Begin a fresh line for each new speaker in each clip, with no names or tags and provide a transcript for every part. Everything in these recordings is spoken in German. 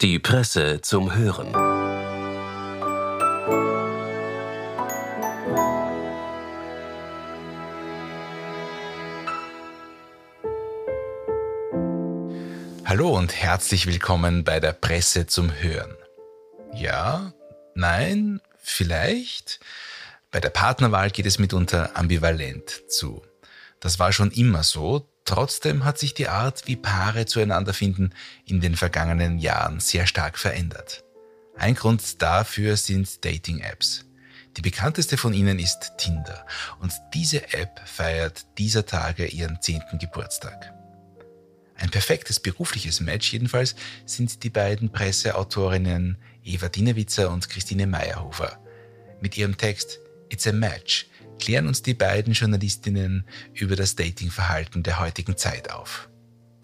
Die Presse zum Hören.
Hallo und herzlich willkommen bei der Presse zum Hören. Ja, nein, vielleicht? Bei der Partnerwahl geht es mitunter ambivalent zu. Das war schon immer so, trotzdem hat sich die Art, wie Paare zueinander finden, in den vergangenen Jahren sehr stark verändert. Ein Grund dafür sind Dating-Apps. Die bekannteste von ihnen ist Tinder und diese App feiert dieser Tage ihren zehnten Geburtstag. Ein perfektes berufliches Match jedenfalls sind die beiden Presseautorinnen Eva Dinewitzer und Christine Meyerhofer. Mit ihrem Text It's a Match klären uns die beiden Journalistinnen über das Datingverhalten der heutigen Zeit auf.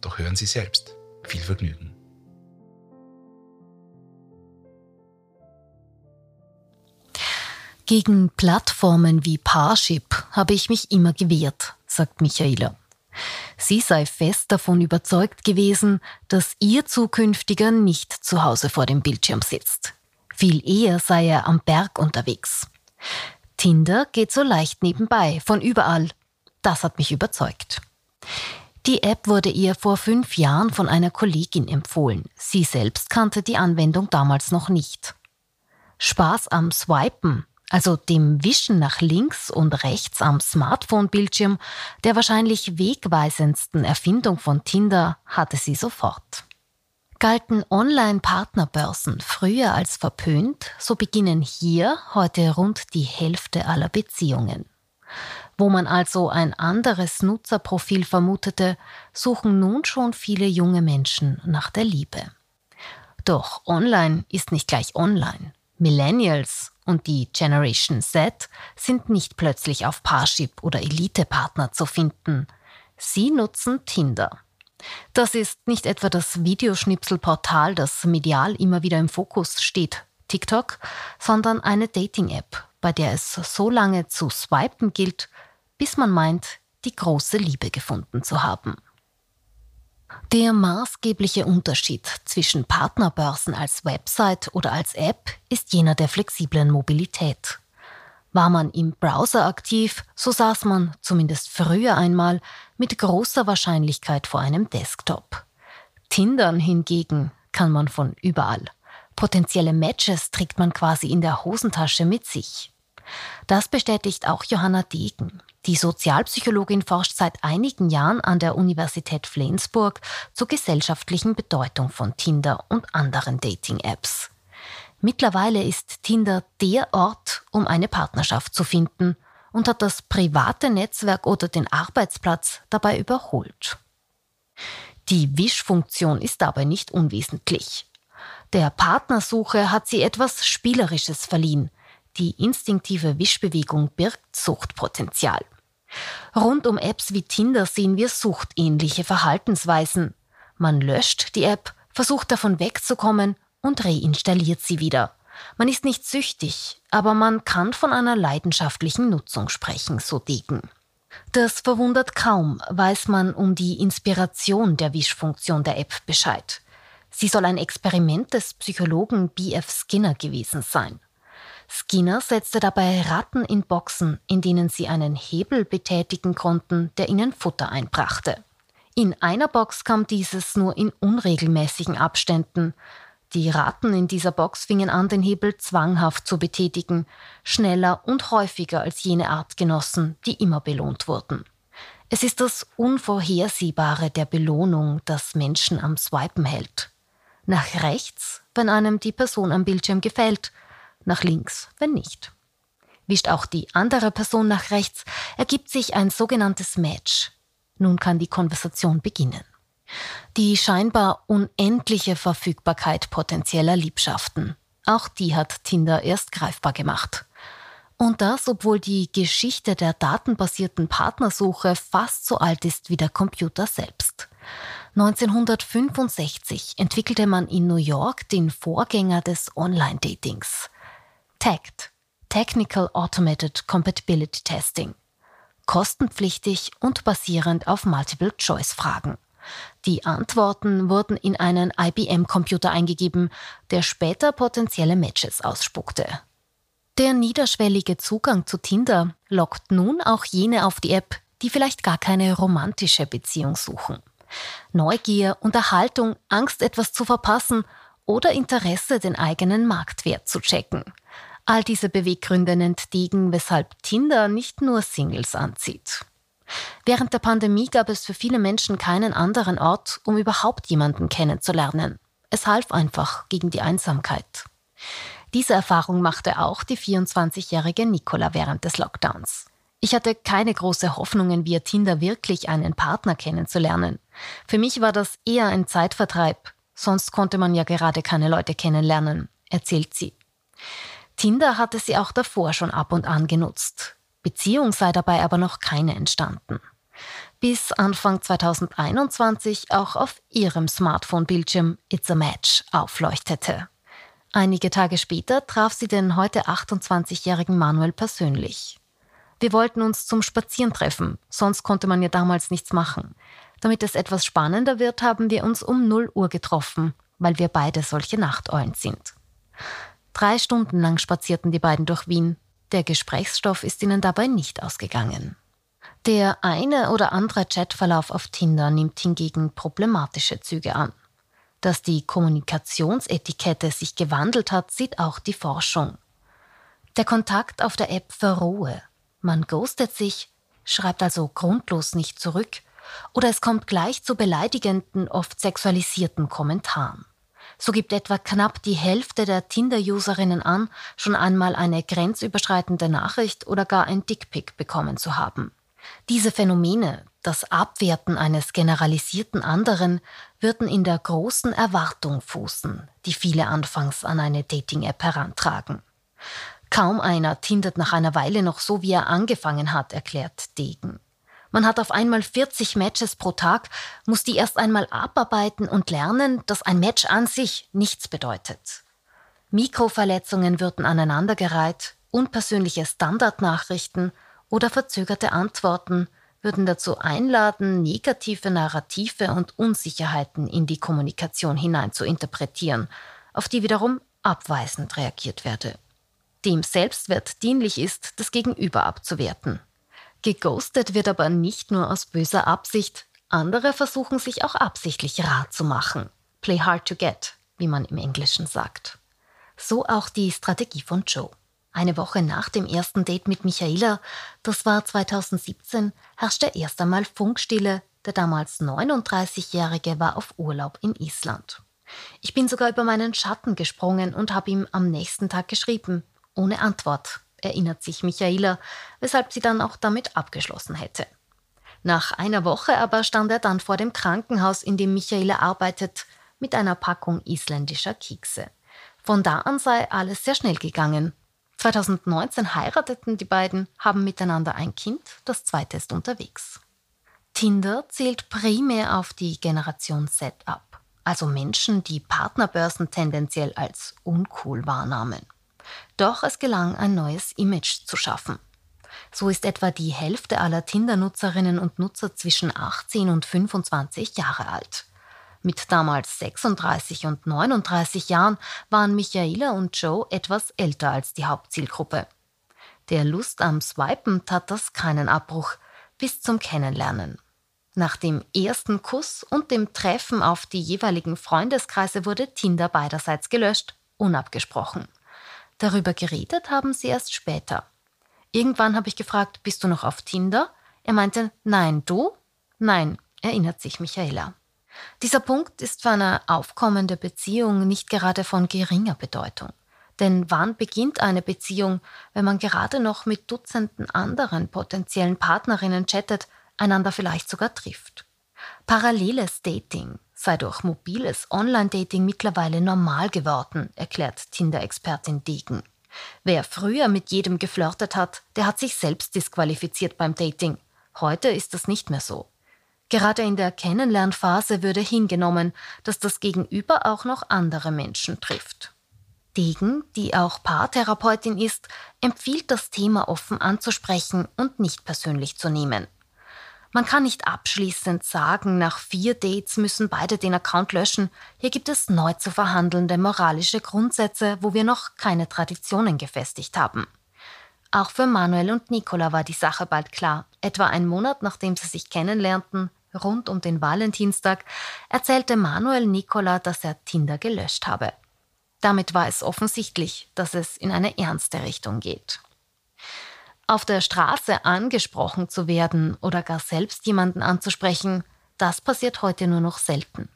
Doch hören Sie selbst. Viel Vergnügen.
Gegen Plattformen wie Parship habe ich mich immer gewehrt, sagt Michaela. Sie sei fest davon überzeugt gewesen, dass ihr zukünftiger nicht zu Hause vor dem Bildschirm sitzt. Viel eher sei er am Berg unterwegs. Tinder geht so leicht nebenbei, von überall. Das hat mich überzeugt. Die App wurde ihr vor fünf Jahren von einer Kollegin empfohlen. Sie selbst kannte die Anwendung damals noch nicht. Spaß am Swipen, also dem Wischen nach links und rechts am Smartphone-Bildschirm, der wahrscheinlich wegweisendsten Erfindung von Tinder, hatte sie sofort. Galten Online-Partnerbörsen früher als verpönt, so beginnen hier heute rund die Hälfte aller Beziehungen. Wo man also ein anderes Nutzerprofil vermutete, suchen nun schon viele junge Menschen nach der Liebe. Doch online ist nicht gleich online. Millennials und die Generation Z sind nicht plötzlich auf Parship oder Elite-Partner zu finden. Sie nutzen Tinder. Das ist nicht etwa das Videoschnipselportal, das medial immer wieder im Fokus steht, TikTok, sondern eine Dating-App, bei der es so lange zu swipen gilt, bis man meint, die große Liebe gefunden zu haben. Der maßgebliche Unterschied zwischen Partnerbörsen als Website oder als App ist jener der flexiblen Mobilität. War man im Browser aktiv, so saß man, zumindest früher einmal, mit großer Wahrscheinlichkeit vor einem Desktop. Tindern hingegen kann man von überall. Potenzielle Matches trägt man quasi in der Hosentasche mit sich. Das bestätigt auch Johanna Degen. Die Sozialpsychologin forscht seit einigen Jahren an der Universität Flensburg zur gesellschaftlichen Bedeutung von Tinder und anderen Dating-Apps. Mittlerweile ist Tinder der Ort, um eine Partnerschaft zu finden und hat das private Netzwerk oder den Arbeitsplatz dabei überholt. Die Wischfunktion ist dabei nicht unwesentlich. Der Partnersuche hat sie etwas Spielerisches verliehen. Die instinktive Wischbewegung birgt Suchtpotenzial. Rund um Apps wie Tinder sehen wir suchtähnliche Verhaltensweisen. Man löscht die App, versucht davon wegzukommen und reinstalliert sie wieder. Man ist nicht süchtig, aber man kann von einer leidenschaftlichen Nutzung sprechen, so Degen. Das verwundert kaum, weiß man um die Inspiration der Wischfunktion der App Bescheid. Sie soll ein Experiment des Psychologen B.F. Skinner gewesen sein. Skinner setzte dabei Ratten in Boxen, in denen sie einen Hebel betätigen konnten, der ihnen Futter einbrachte. In einer Box kam dieses nur in unregelmäßigen Abständen, die Ratten in dieser Box fingen an, den Hebel zwanghaft zu betätigen, schneller und häufiger als jene Artgenossen, die immer belohnt wurden. Es ist das Unvorhersehbare der Belohnung, das Menschen am Swipen hält. Nach rechts, wenn einem die Person am Bildschirm gefällt, nach links, wenn nicht. Wischt auch die andere Person nach rechts, ergibt sich ein sogenanntes Match. Nun kann die Konversation beginnen. Die scheinbar unendliche Verfügbarkeit potenzieller Liebschaften. Auch die hat Tinder erst greifbar gemacht. Und das, obwohl die Geschichte der datenbasierten Partnersuche fast so alt ist wie der Computer selbst. 1965 entwickelte man in New York den Vorgänger des Online-Datings. TACT, Technical Automated Compatibility Testing. Kostenpflichtig und basierend auf Multiple-Choice-Fragen. Die Antworten wurden in einen IBM-Computer eingegeben, der später potenzielle Matches ausspuckte. Der niederschwellige Zugang zu Tinder lockt nun auch jene auf die App, die vielleicht gar keine romantische Beziehung suchen. Neugier, Unterhaltung, Angst, etwas zu verpassen oder Interesse, den eigenen Marktwert zu checken. All diese Beweggründe nennt weshalb Tinder nicht nur Singles anzieht. Während der Pandemie gab es für viele Menschen keinen anderen Ort, um überhaupt jemanden kennenzulernen. Es half einfach gegen die Einsamkeit. Diese Erfahrung machte auch die 24-jährige Nicola während des Lockdowns. Ich hatte keine große Hoffnungen, via Tinder wirklich einen Partner kennenzulernen. Für mich war das eher ein Zeitvertreib, sonst konnte man ja gerade keine Leute kennenlernen, erzählt sie. Tinder hatte sie auch davor schon ab und an genutzt. Beziehung sei dabei aber noch keine entstanden. Bis Anfang 2021 auch auf ihrem Smartphone-Bildschirm It's a Match aufleuchtete. Einige Tage später traf sie den heute 28-jährigen Manuel persönlich. Wir wollten uns zum Spazieren treffen, sonst konnte man ja damals nichts machen. Damit es etwas spannender wird, haben wir uns um 0 Uhr getroffen, weil wir beide solche Nachteulen sind. Drei Stunden lang spazierten die beiden durch Wien, der Gesprächsstoff ist ihnen dabei nicht ausgegangen. Der eine oder andere Chatverlauf auf Tinder nimmt hingegen problematische Züge an. Dass die Kommunikationsetikette sich gewandelt hat, sieht auch die Forschung. Der Kontakt auf der App verrohe. Man ghostet sich, schreibt also grundlos nicht zurück, oder es kommt gleich zu beleidigenden, oft sexualisierten Kommentaren. So gibt etwa knapp die Hälfte der Tinder-Userinnen an, schon einmal eine grenzüberschreitende Nachricht oder gar ein Dickpick bekommen zu haben. Diese Phänomene, das Abwerten eines generalisierten anderen, würden in der großen Erwartung fußen, die viele anfangs an eine Dating-App herantragen. Kaum einer tindert nach einer Weile noch so, wie er angefangen hat, erklärt Degen. Man hat auf einmal 40 Matches pro Tag, muss die erst einmal abarbeiten und lernen, dass ein Match an sich nichts bedeutet. Mikroverletzungen würden aneinandergereiht, unpersönliche Standardnachrichten oder verzögerte Antworten würden dazu einladen, negative Narrative und Unsicherheiten in die Kommunikation hinein zu interpretieren, auf die wiederum abweisend reagiert werde. Dem Selbstwert dienlich ist, das Gegenüber abzuwerten. Geghostet wird aber nicht nur aus böser Absicht, andere versuchen sich auch absichtlich rar zu machen. Play hard to get, wie man im Englischen sagt. So auch die Strategie von Joe. Eine Woche nach dem ersten Date mit Michaela, das war 2017, herrschte erst einmal Funkstille. Der damals 39-Jährige war auf Urlaub in Island. Ich bin sogar über meinen Schatten gesprungen und habe ihm am nächsten Tag geschrieben, ohne Antwort erinnert sich Michaela, weshalb sie dann auch damit abgeschlossen hätte. Nach einer Woche aber stand er dann vor dem Krankenhaus, in dem Michaela arbeitet, mit einer Packung isländischer Kekse. Von da an sei alles sehr schnell gegangen. 2019 heirateten die beiden, haben miteinander ein Kind, das zweite ist unterwegs. Tinder zählt primär auf die Generation ab, also Menschen, die Partnerbörsen tendenziell als uncool wahrnahmen. Doch es gelang, ein neues Image zu schaffen. So ist etwa die Hälfte aller Tinder-Nutzerinnen und Nutzer zwischen 18 und 25 Jahre alt. Mit damals 36 und 39 Jahren waren Michaela und Joe etwas älter als die Hauptzielgruppe. Der Lust am Swipen tat das keinen Abbruch bis zum Kennenlernen. Nach dem ersten Kuss und dem Treffen auf die jeweiligen Freundeskreise wurde Tinder beiderseits gelöscht, unabgesprochen. Darüber geredet haben sie erst später. Irgendwann habe ich gefragt, bist du noch auf Tinder? Er meinte, nein, du? Nein, erinnert sich Michaela. Dieser Punkt ist für eine aufkommende Beziehung nicht gerade von geringer Bedeutung. Denn wann beginnt eine Beziehung, wenn man gerade noch mit Dutzenden anderen potenziellen Partnerinnen chattet, einander vielleicht sogar trifft? Paralleles Dating, sei durch mobiles Online-Dating mittlerweile normal geworden, erklärt Tinder-Expertin Degen. Wer früher mit jedem geflirtet hat, der hat sich selbst disqualifiziert beim Dating. Heute ist das nicht mehr so. Gerade in der Kennenlernphase würde hingenommen, dass das Gegenüber auch noch andere Menschen trifft. Degen, die auch Paartherapeutin ist, empfiehlt das Thema offen anzusprechen und nicht persönlich zu nehmen. Man kann nicht abschließend sagen, nach vier Dates müssen beide den Account löschen. Hier gibt es neu zu verhandelnde moralische Grundsätze, wo wir noch keine Traditionen gefestigt haben. Auch für Manuel und Nicola war die Sache bald klar. Etwa einen Monat nachdem sie sich kennenlernten, rund um den Valentinstag, erzählte Manuel Nicola, dass er Tinder gelöscht habe. Damit war es offensichtlich, dass es in eine ernste Richtung geht. Auf der Straße angesprochen zu werden oder gar selbst jemanden anzusprechen, das passiert heute nur noch selten.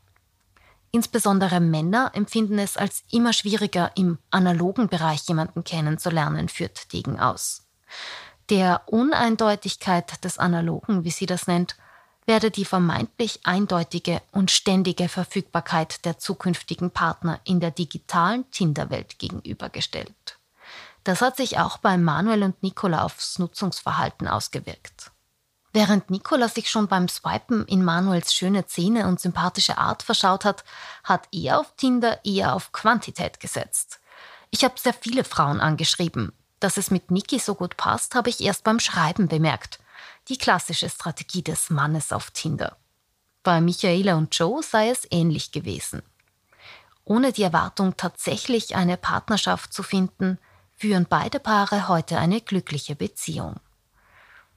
Insbesondere Männer empfinden es als immer schwieriger, im analogen Bereich jemanden kennenzulernen, führt Degen aus. Der Uneindeutigkeit des Analogen, wie sie das nennt, werde die vermeintlich eindeutige und ständige Verfügbarkeit der zukünftigen Partner in der digitalen Tinderwelt gegenübergestellt. Das hat sich auch bei Manuel und Nicola aufs Nutzungsverhalten ausgewirkt. Während Nicola sich schon beim Swipen in Manuels schöne Zähne und sympathische Art verschaut hat, hat er auf Tinder eher auf Quantität gesetzt. Ich habe sehr viele Frauen angeschrieben. Dass es mit Niki so gut passt, habe ich erst beim Schreiben bemerkt. Die klassische Strategie des Mannes auf Tinder. Bei Michaela und Joe sei es ähnlich gewesen. Ohne die Erwartung, tatsächlich eine Partnerschaft zu finden, führen beide Paare heute eine glückliche Beziehung.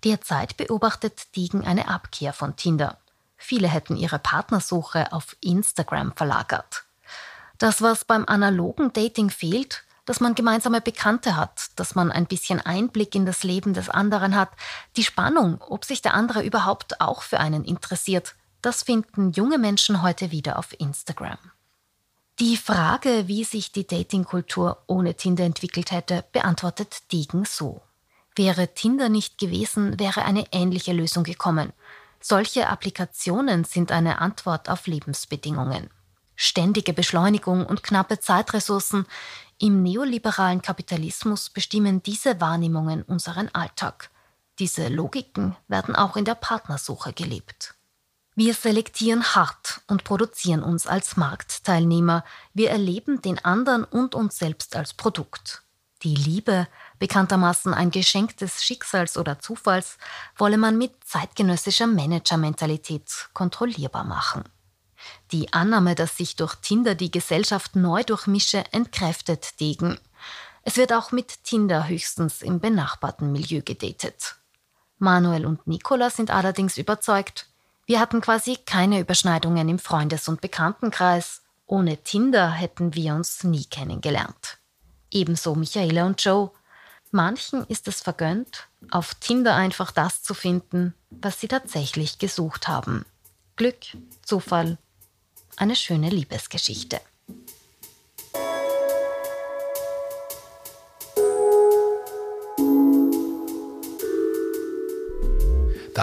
Derzeit beobachtet Degen eine Abkehr von Tinder. Viele hätten ihre Partnersuche auf Instagram verlagert. Das, was beim analogen Dating fehlt, dass man gemeinsame Bekannte hat, dass man ein bisschen Einblick in das Leben des anderen hat, die Spannung, ob sich der andere überhaupt auch für einen interessiert, das finden junge Menschen heute wieder auf Instagram. Die Frage, wie sich die Datingkultur ohne Tinder entwickelt hätte, beantwortet Degen so. Wäre Tinder nicht gewesen, wäre eine ähnliche Lösung gekommen. Solche Applikationen sind eine Antwort auf Lebensbedingungen. Ständige Beschleunigung und knappe Zeitressourcen im neoliberalen Kapitalismus bestimmen diese Wahrnehmungen unseren Alltag. Diese Logiken werden auch in der Partnersuche gelebt. Wir selektieren hart und produzieren uns als Marktteilnehmer. Wir erleben den anderen und uns selbst als Produkt. Die Liebe, bekanntermaßen ein Geschenk des Schicksals oder Zufalls, wolle man mit zeitgenössischer Managermentalität kontrollierbar machen. Die Annahme, dass sich durch Tinder die Gesellschaft neu durchmische, entkräftet Degen. Es wird auch mit Tinder höchstens im benachbarten Milieu gedatet. Manuel und Nicola sind allerdings überzeugt, wir hatten quasi keine Überschneidungen im Freundes- und Bekanntenkreis. Ohne Tinder hätten wir uns nie kennengelernt. Ebenso Michaela und Joe. Manchen ist es vergönnt, auf Tinder einfach das zu finden, was sie tatsächlich gesucht haben. Glück, Zufall, eine schöne Liebesgeschichte.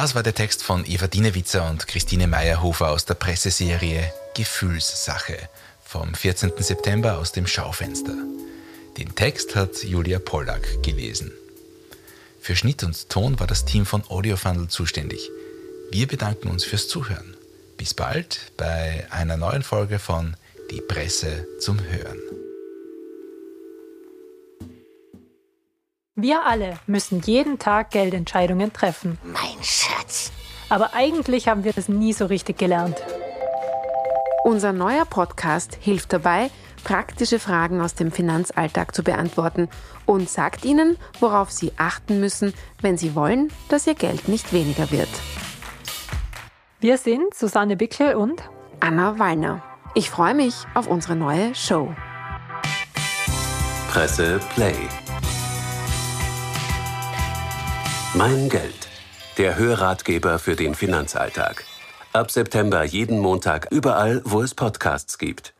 Das war der Text von Eva Dienewitzer und Christine Meyerhofer aus der Presseserie Gefühlssache vom 14. September aus dem Schaufenster. Den Text hat Julia Pollack gelesen. Für Schnitt und Ton war das Team von Audiofundel zuständig. Wir bedanken uns fürs Zuhören. Bis bald bei einer neuen Folge von Die Presse zum Hören.
Wir alle müssen jeden Tag Geldentscheidungen treffen.
Mein Schatz.
Aber eigentlich haben wir das nie so richtig gelernt.
Unser neuer Podcast hilft dabei, praktische Fragen aus dem Finanzalltag zu beantworten und sagt Ihnen, worauf Sie achten müssen, wenn Sie wollen, dass Ihr Geld nicht weniger wird.
Wir sind Susanne Bickel und
Anna Wallner. Ich freue mich auf unsere neue Show.
Presse Play. Mein Geld. Der Hörratgeber für den Finanzalltag. Ab September jeden Montag überall, wo es Podcasts gibt.